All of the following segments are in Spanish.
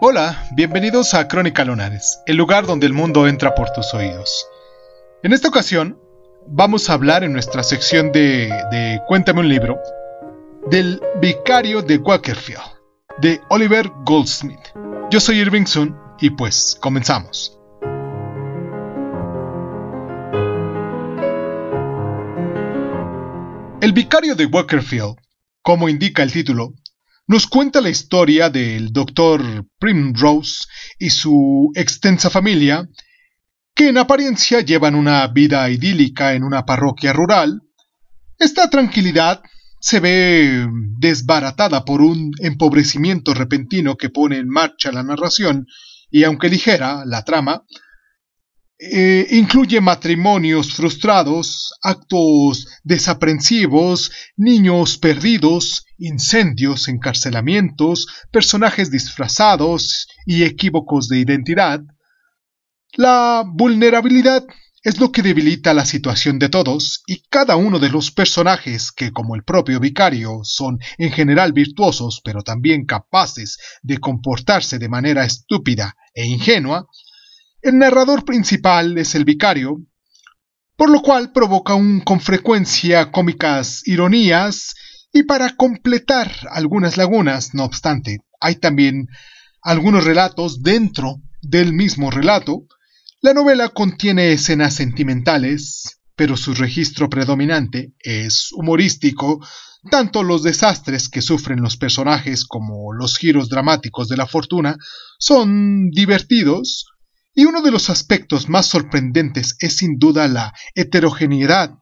Hola, bienvenidos a Crónica Lunares, el lugar donde el mundo entra por tus oídos. En esta ocasión, vamos a hablar en nuestra sección de, de Cuéntame un libro del Vicario de Wakerfield, de Oliver Goldsmith. Yo soy Irving Sun y pues comenzamos. El Vicario de Wakerfield, como indica el título, nos cuenta la historia del Dr. Primrose y su extensa familia, que en apariencia llevan una vida idílica en una parroquia rural. Esta tranquilidad se ve desbaratada por un empobrecimiento repentino que pone en marcha la narración, y aunque ligera la trama, eh, incluye matrimonios frustrados, actos desaprensivos, niños perdidos, incendios, encarcelamientos, personajes disfrazados y equívocos de identidad. La vulnerabilidad es lo que debilita la situación de todos y cada uno de los personajes que, como el propio vicario, son en general virtuosos pero también capaces de comportarse de manera estúpida e ingenua, el narrador principal es el vicario, por lo cual provoca un, con frecuencia cómicas ironías y para completar algunas lagunas, no obstante, hay también algunos relatos dentro del mismo relato. La novela contiene escenas sentimentales, pero su registro predominante es humorístico, tanto los desastres que sufren los personajes como los giros dramáticos de la fortuna son divertidos, y uno de los aspectos más sorprendentes es sin duda la heterogeneidad.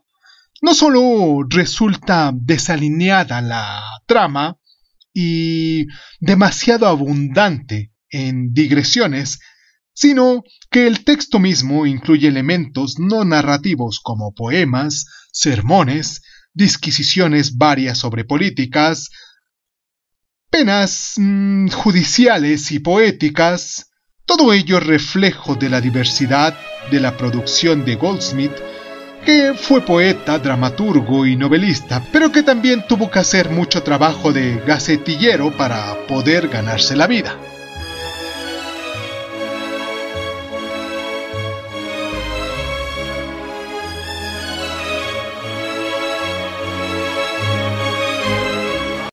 No solo resulta desalineada la trama y demasiado abundante en digresiones, sino que el texto mismo incluye elementos no narrativos como poemas, sermones, disquisiciones varias sobre políticas, penas mm, judiciales y poéticas, todo ello reflejo de la diversidad de la producción de Goldsmith, que fue poeta, dramaturgo y novelista, pero que también tuvo que hacer mucho trabajo de gacetillero para poder ganarse la vida.